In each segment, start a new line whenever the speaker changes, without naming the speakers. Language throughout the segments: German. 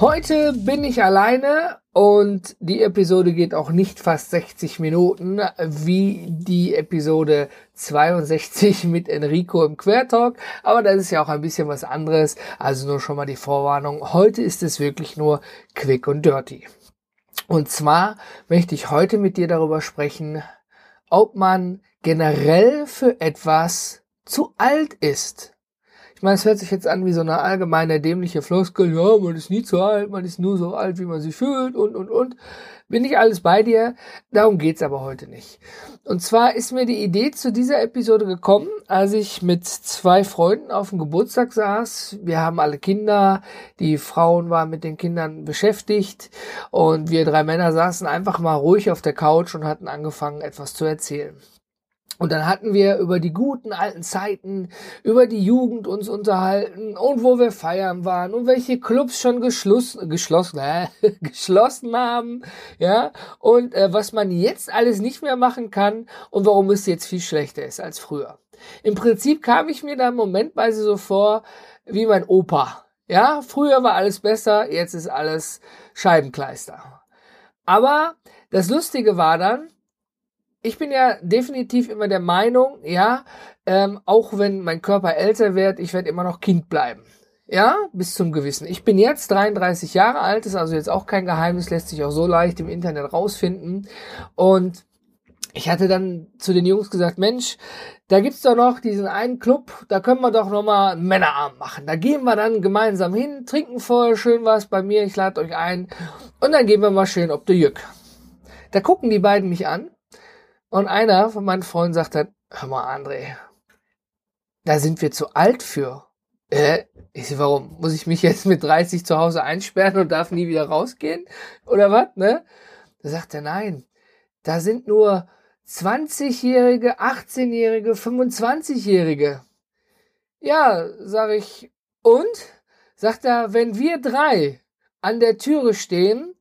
Heute bin ich alleine und die Episode geht auch nicht fast 60 Minuten wie die Episode 62 mit Enrico im Quertalk, aber das ist ja auch ein bisschen was anderes, also nur schon mal die Vorwarnung. Heute ist es wirklich nur quick und dirty. Und zwar möchte ich heute mit dir darüber sprechen, ob man generell für etwas zu alt ist. Ich meine, es hört sich jetzt an wie so eine allgemeine dämliche Floskel, ja, man ist nie zu alt, man ist nur so alt, wie man sich fühlt und, und, und. Bin ich alles bei dir? Darum geht's aber heute nicht. Und zwar ist mir die Idee zu dieser Episode gekommen, als ich mit zwei Freunden auf dem Geburtstag saß. Wir haben alle Kinder, die Frauen waren mit den Kindern beschäftigt und wir drei Männer saßen einfach mal ruhig auf der Couch und hatten angefangen, etwas zu erzählen. Und dann hatten wir über die guten alten Zeiten, über die Jugend uns unterhalten und wo wir feiern waren und welche Clubs schon geschlossen, geschlossen, äh, geschlossen haben, ja, und äh, was man jetzt alles nicht mehr machen kann und warum es jetzt viel schlechter ist als früher. Im Prinzip kam ich mir da momentweise so vor wie mein Opa. Ja, früher war alles besser, jetzt ist alles Scheibenkleister. Aber das Lustige war dann, ich bin ja definitiv immer der Meinung, ja, ähm, auch wenn mein Körper älter wird, ich werde immer noch Kind bleiben. Ja, bis zum Gewissen. Ich bin jetzt 33 Jahre alt, ist also jetzt auch kein Geheimnis, lässt sich auch so leicht im Internet rausfinden. Und ich hatte dann zu den Jungs gesagt, Mensch, da gibt's doch noch diesen einen Club, da können wir doch noch mal einen Männerabend machen. Da gehen wir dann gemeinsam hin, trinken vorher schön was bei mir, ich lade euch ein und dann gehen wir mal schön ob der Jück. Da gucken die beiden mich an und einer von meinen Freunden sagt dann, hör mal, André, da sind wir zu alt für. Äh, ich so, warum? Muss ich mich jetzt mit 30 zu Hause einsperren und darf nie wieder rausgehen? Oder was, ne? Da sagt er, nein, da sind nur 20-Jährige, 18-Jährige, 25-Jährige. Ja, sag ich, und? Sagt er, wenn wir drei an der Türe stehen,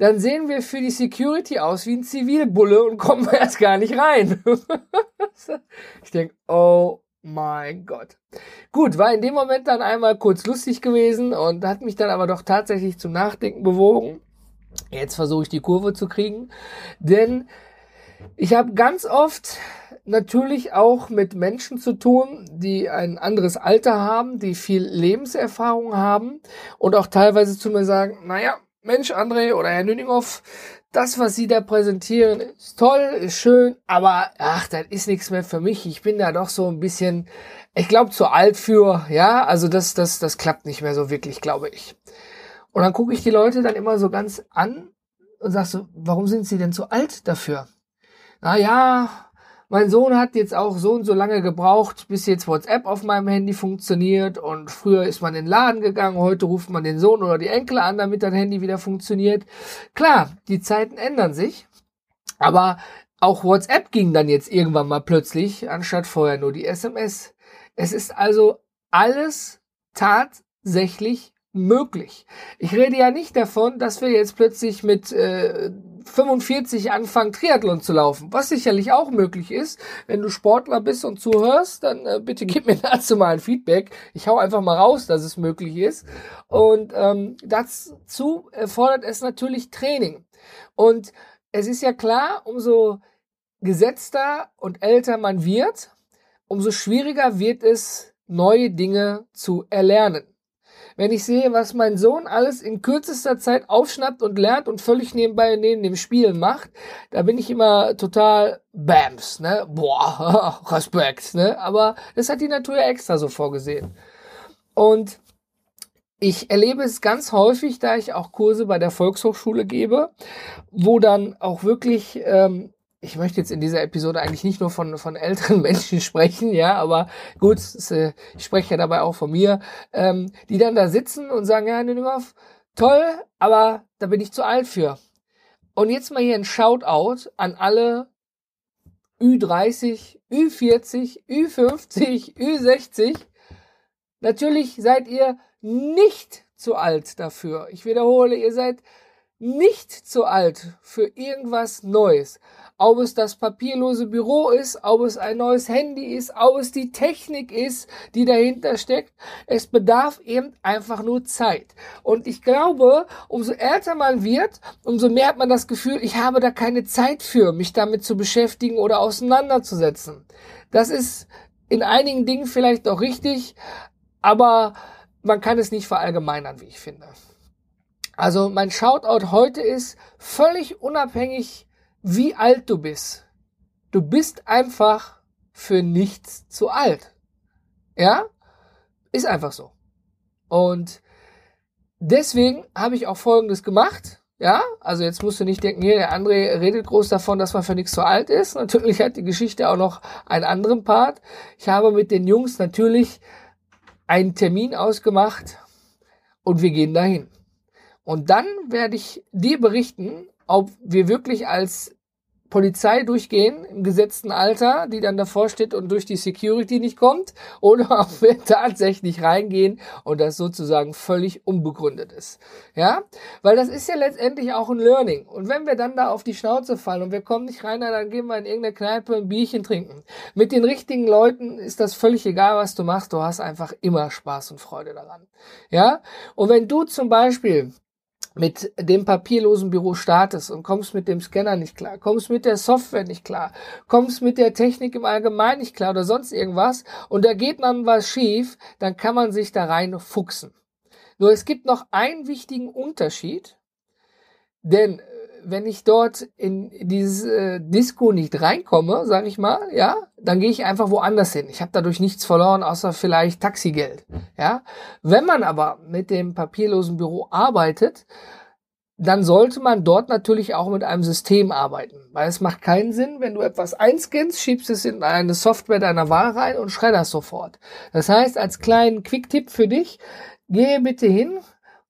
dann sehen wir für die Security aus wie ein Zivilbulle und kommen erst gar nicht rein. ich denke, oh mein Gott. Gut, war in dem Moment dann einmal kurz lustig gewesen und hat mich dann aber doch tatsächlich zum Nachdenken bewogen. Jetzt versuche ich die Kurve zu kriegen, denn ich habe ganz oft natürlich auch mit Menschen zu tun, die ein anderes Alter haben, die viel Lebenserfahrung haben und auch teilweise zu mir sagen, naja, Mensch, André oder Herr Nüninghoff, das, was Sie da präsentieren, ist toll, ist schön, aber ach, das ist nichts mehr für mich. Ich bin da doch so ein bisschen, ich glaube, zu alt für, ja, also das, das, das klappt nicht mehr so wirklich, glaube ich. Und dann gucke ich die Leute dann immer so ganz an und sag so, warum sind sie denn zu alt dafür? Na ja, mein Sohn hat jetzt auch so und so lange gebraucht, bis jetzt WhatsApp auf meinem Handy funktioniert und früher ist man in den Laden gegangen, heute ruft man den Sohn oder die Enkel an, damit das Handy wieder funktioniert. Klar, die Zeiten ändern sich, aber auch WhatsApp ging dann jetzt irgendwann mal plötzlich, anstatt vorher nur die SMS. Es ist also alles tatsächlich möglich. Ich rede ja nicht davon, dass wir jetzt plötzlich mit äh, 45 anfangen, Triathlon zu laufen, was sicherlich auch möglich ist. Wenn du Sportler bist und zuhörst, dann äh, bitte gib mir dazu mal ein Feedback. Ich hau einfach mal raus, dass es möglich ist. Und ähm, dazu erfordert es natürlich Training. Und es ist ja klar, umso gesetzter und älter man wird, umso schwieriger wird es, neue Dinge zu erlernen wenn ich sehe, was mein Sohn alles in kürzester Zeit aufschnappt und lernt und völlig nebenbei neben dem Spielen macht, da bin ich immer total Bams, ne? Boah, Respekt, ne? Aber das hat die Natur ja extra so vorgesehen. Und ich erlebe es ganz häufig, da ich auch Kurse bei der Volkshochschule gebe, wo dann auch wirklich ähm, ich möchte jetzt in dieser Episode eigentlich nicht nur von, von älteren Menschen sprechen, ja, aber gut, äh, ich spreche ja dabei auch von mir, ähm, die dann da sitzen und sagen, ja, Nüninghoff, Toll, aber da bin ich zu alt für. Und jetzt mal hier ein Shoutout an alle Ü30, Ü40, Ü50, Ü60. Natürlich seid ihr nicht zu alt dafür. Ich wiederhole, ihr seid nicht zu alt für irgendwas Neues. Ob es das papierlose Büro ist, ob es ein neues Handy ist, ob es die Technik ist, die dahinter steckt. Es bedarf eben einfach nur Zeit. Und ich glaube, umso älter man wird, umso mehr hat man das Gefühl, ich habe da keine Zeit für, mich damit zu beschäftigen oder auseinanderzusetzen. Das ist in einigen Dingen vielleicht auch richtig, aber man kann es nicht verallgemeinern, wie ich finde. Also mein Shoutout heute ist völlig unabhängig, wie alt du bist. Du bist einfach für nichts zu alt. Ja? Ist einfach so. Und deswegen habe ich auch Folgendes gemacht. Ja, also jetzt musst du nicht denken, hier, der André redet groß davon, dass man für nichts zu alt ist. Natürlich hat die Geschichte auch noch einen anderen Part. Ich habe mit den Jungs natürlich einen Termin ausgemacht und wir gehen dahin. Und dann werde ich dir berichten, ob wir wirklich als Polizei durchgehen im gesetzten Alter, die dann davor steht und durch die Security nicht kommt, oder ob wir tatsächlich reingehen und das sozusagen völlig unbegründet ist. Ja, weil das ist ja letztendlich auch ein Learning. Und wenn wir dann da auf die Schnauze fallen und wir kommen nicht rein, dann gehen wir in irgendeine Kneipe ein Bierchen trinken. Mit den richtigen Leuten ist das völlig egal, was du machst. Du hast einfach immer Spaß und Freude daran. Ja, und wenn du zum Beispiel mit dem papierlosen Büro startest und kommst mit dem Scanner nicht klar, kommst mit der Software nicht klar, kommst mit der Technik im Allgemeinen nicht klar oder sonst irgendwas und da geht man was schief, dann kann man sich da rein fuchsen. Nur es gibt noch einen wichtigen Unterschied, denn wenn ich dort in dieses äh, Disco nicht reinkomme, sage ich mal, ja, dann gehe ich einfach woanders hin. Ich habe dadurch nichts verloren, außer vielleicht Taxigeld. Ja, wenn man aber mit dem papierlosen Büro arbeitet, dann sollte man dort natürlich auch mit einem System arbeiten, weil es macht keinen Sinn, wenn du etwas einscannst, schiebst es in eine Software deiner Wahl rein und schredderst sofort. Das heißt, als kleinen Quick-Tipp für dich, gehe bitte hin,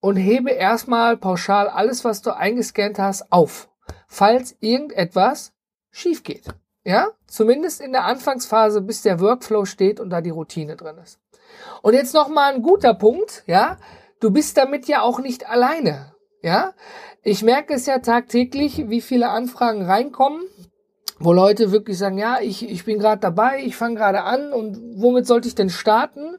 und hebe erstmal pauschal alles, was du eingescannt hast, auf, falls irgendetwas schief geht. Ja, zumindest in der Anfangsphase, bis der Workflow steht und da die Routine drin ist. Und jetzt noch mal ein guter Punkt, ja, du bist damit ja auch nicht alleine, ja. Ich merke es ja tagtäglich, wie viele Anfragen reinkommen, wo Leute wirklich sagen, ja, ich, ich bin gerade dabei, ich fange gerade an und womit sollte ich denn starten?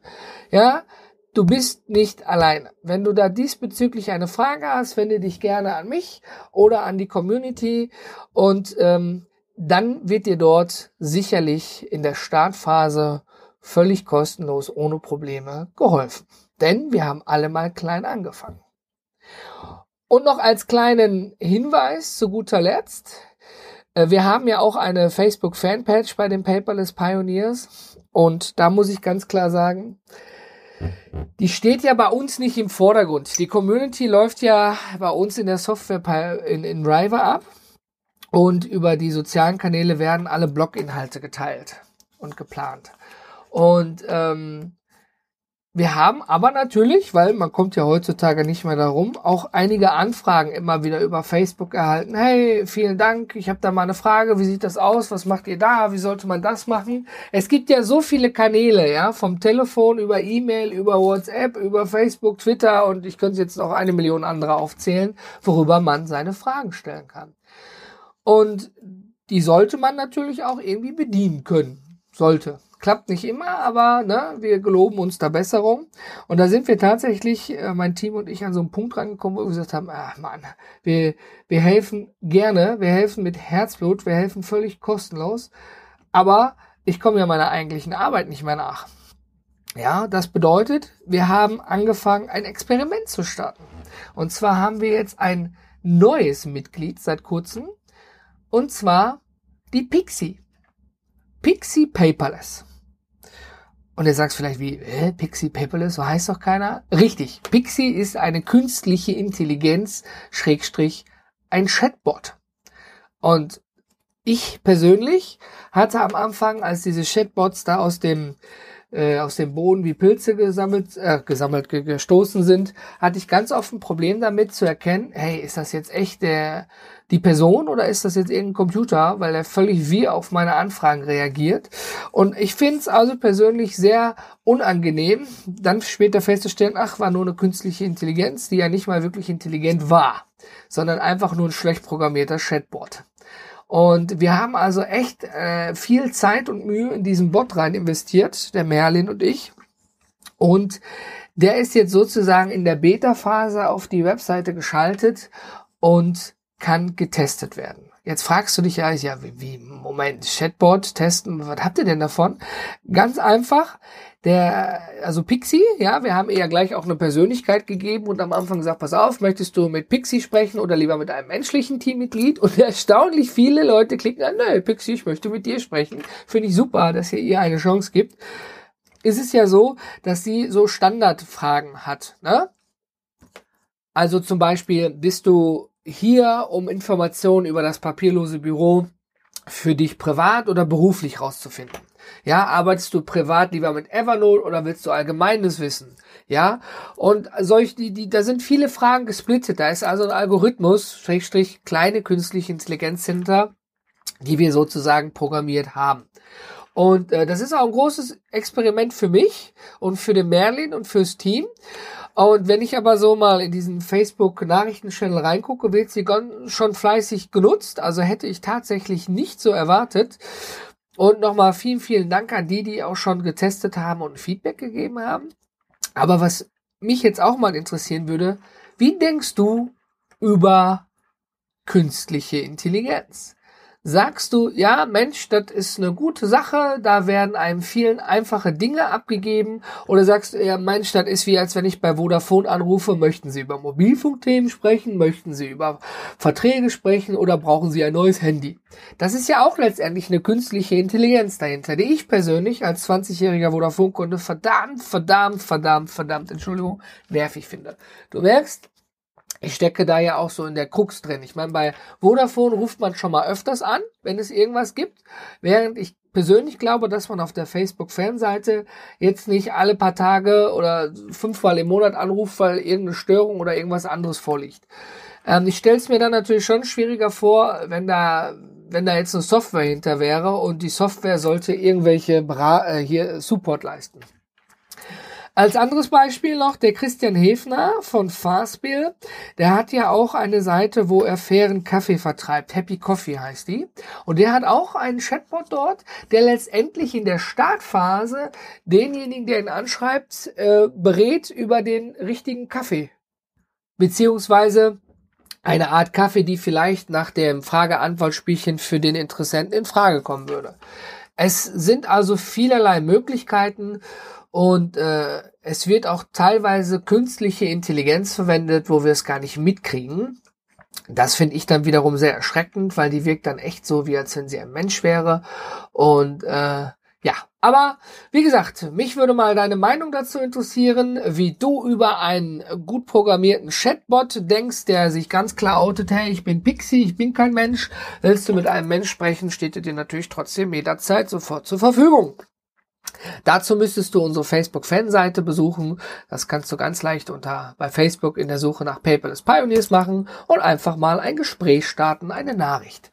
Ja, Du bist nicht alleine. Wenn du da diesbezüglich eine Frage hast, wende dich gerne an mich oder an die Community und ähm, dann wird dir dort sicherlich in der Startphase völlig kostenlos, ohne Probleme geholfen. Denn wir haben alle mal klein angefangen. Und noch als kleinen Hinweis zu guter Letzt, äh, wir haben ja auch eine Facebook-Fanpage bei den Paperless Pioneers und da muss ich ganz klar sagen, die steht ja bei uns nicht im Vordergrund. Die Community läuft ja bei uns in der Software in, in River ab und über die sozialen Kanäle werden alle Bloginhalte geteilt und geplant. Und ähm, wir haben aber natürlich, weil man kommt ja heutzutage nicht mehr darum, auch einige Anfragen immer wieder über Facebook erhalten. Hey, vielen Dank, ich habe da mal eine Frage, wie sieht das aus? Was macht ihr da? Wie sollte man das machen? Es gibt ja so viele Kanäle, ja, vom Telefon über E-Mail, über WhatsApp, über Facebook, Twitter und ich könnte jetzt noch eine Million andere aufzählen, worüber man seine Fragen stellen kann. Und die sollte man natürlich auch irgendwie bedienen können. Sollte. Klappt nicht immer, aber ne, wir geloben uns da Besserung. Und da sind wir tatsächlich, äh, mein Team und ich, an so einen Punkt rangekommen, wo wir gesagt haben, ah Mann, wir, wir helfen gerne, wir helfen mit Herzblut, wir helfen völlig kostenlos. Aber ich komme ja meiner eigentlichen Arbeit nicht mehr nach. Ja, das bedeutet, wir haben angefangen, ein Experiment zu starten. Und zwar haben wir jetzt ein neues Mitglied seit kurzem. Und zwar die Pixie. Pixie Paperless. Und ihr sagt vielleicht wie, äh, Pixie Paperless, so heißt doch keiner. Richtig, Pixie ist eine künstliche Intelligenz, Schrägstrich, ein Chatbot. Und ich persönlich hatte am Anfang, als diese Chatbots da aus dem äh, aus dem Boden wie Pilze gesammelt, äh, gesammelt gestoßen sind, hatte ich ganz oft ein Problem damit zu erkennen, hey, ist das jetzt echt der die Person oder ist das jetzt irgendein Computer, weil er völlig wie auf meine Anfragen reagiert. Und ich finde es also persönlich sehr unangenehm, dann später festzustellen, ach, war nur eine künstliche Intelligenz, die ja nicht mal wirklich intelligent war, sondern einfach nur ein schlecht programmierter Chatbot. Und wir haben also echt äh, viel Zeit und Mühe in diesen Bot rein investiert, der Merlin und ich. Und der ist jetzt sozusagen in der Beta-Phase auf die Webseite geschaltet und kann getestet werden. Jetzt fragst du dich ja, ja, wie, wie Moment, Chatbot testen, was habt ihr denn davon? Ganz einfach, der, also Pixie, ja, wir haben eher gleich auch eine Persönlichkeit gegeben und am Anfang gesagt, pass auf, möchtest du mit Pixie sprechen oder lieber mit einem menschlichen Teammitglied? Und erstaunlich viele Leute klicken an, nö, Pixie, ich möchte mit dir sprechen. Finde ich super, dass ihr ihr eine Chance gibt. Ist es ja so, dass sie so Standardfragen hat, ne? Also zum Beispiel, bist du hier, um Informationen über das papierlose Büro für dich privat oder beruflich rauszufinden. Ja, arbeitest du privat lieber mit Evernote oder willst du allgemeines Wissen? Ja, und solch, die, die, da sind viele Fragen gesplittet. Da ist also ein Algorithmus, Schrägstrich, kleine künstliche Intelligenz hinter, die wir sozusagen programmiert haben. Und äh, das ist auch ein großes Experiment für mich und für den Merlin und fürs Team. Und wenn ich aber so mal in diesen Facebook-Nachrichten-Channel reingucke, wird sie schon fleißig genutzt. Also hätte ich tatsächlich nicht so erwartet. Und nochmal vielen, vielen Dank an die, die auch schon getestet haben und Feedback gegeben haben. Aber was mich jetzt auch mal interessieren würde, wie denkst du über künstliche Intelligenz? Sagst du, ja, Mensch, das ist eine gute Sache, da werden einem vielen einfache Dinge abgegeben? Oder sagst du, ja, Mensch, das ist wie, als wenn ich bei Vodafone anrufe, möchten Sie über Mobilfunkthemen sprechen, möchten Sie über Verträge sprechen oder brauchen Sie ein neues Handy? Das ist ja auch letztendlich eine künstliche Intelligenz dahinter, die ich persönlich als 20-jähriger Vodafone-Kunde verdammt, verdammt, verdammt, verdammt, Entschuldigung, nervig finde. Du merkst, ich stecke da ja auch so in der Krux drin. Ich meine, bei Vodafone ruft man schon mal öfters an, wenn es irgendwas gibt, während ich persönlich glaube, dass man auf der Facebook-Fanseite jetzt nicht alle paar Tage oder fünfmal im Monat anruft, weil irgendeine Störung oder irgendwas anderes vorliegt. Ähm, ich stelle es mir dann natürlich schon schwieriger vor, wenn da wenn da jetzt eine Software hinter wäre und die Software sollte irgendwelche Bra äh, hier Support leisten. Als anderes Beispiel noch der Christian Hefner von Fastbill. Der hat ja auch eine Seite, wo er fairen Kaffee vertreibt. Happy Coffee heißt die. Und der hat auch einen Chatbot dort, der letztendlich in der Startphase denjenigen, der ihn anschreibt, äh, berät über den richtigen Kaffee. Beziehungsweise eine Art Kaffee, die vielleicht nach dem Frage-Antwort-Spielchen für den Interessenten in Frage kommen würde. Es sind also vielerlei Möglichkeiten und äh, es wird auch teilweise künstliche Intelligenz verwendet, wo wir es gar nicht mitkriegen. Das finde ich dann wiederum sehr erschreckend, weil die wirkt dann echt so, wie als wenn sie ein Mensch wäre. Und äh, ja, aber wie gesagt, mich würde mal deine Meinung dazu interessieren, wie du über einen gut programmierten Chatbot denkst, der sich ganz klar outet, hey, ich bin Pixie, ich bin kein Mensch. Willst du mit einem Mensch sprechen, steht dir natürlich trotzdem jederzeit sofort zur Verfügung. Dazu müsstest du unsere Facebook-Fanseite besuchen. Das kannst du ganz leicht unter bei Facebook in der Suche nach Paperless Pioneers machen und einfach mal ein Gespräch starten, eine Nachricht.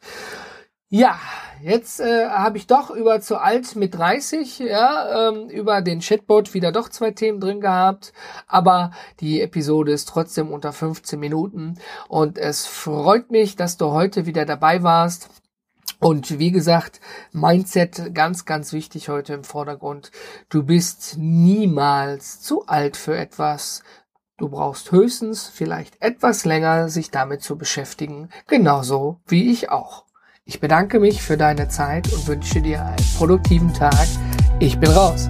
Ja, jetzt äh, habe ich doch über zu alt mit 30, ja, ähm, über den Chatbot wieder doch zwei Themen drin gehabt, aber die Episode ist trotzdem unter 15 Minuten und es freut mich, dass du heute wieder dabei warst. Und wie gesagt, Mindset ganz, ganz wichtig heute im Vordergrund. Du bist niemals zu alt für etwas. Du brauchst höchstens vielleicht etwas länger, sich damit zu beschäftigen. Genauso wie ich auch. Ich bedanke mich für deine Zeit und wünsche dir einen produktiven Tag. Ich bin raus.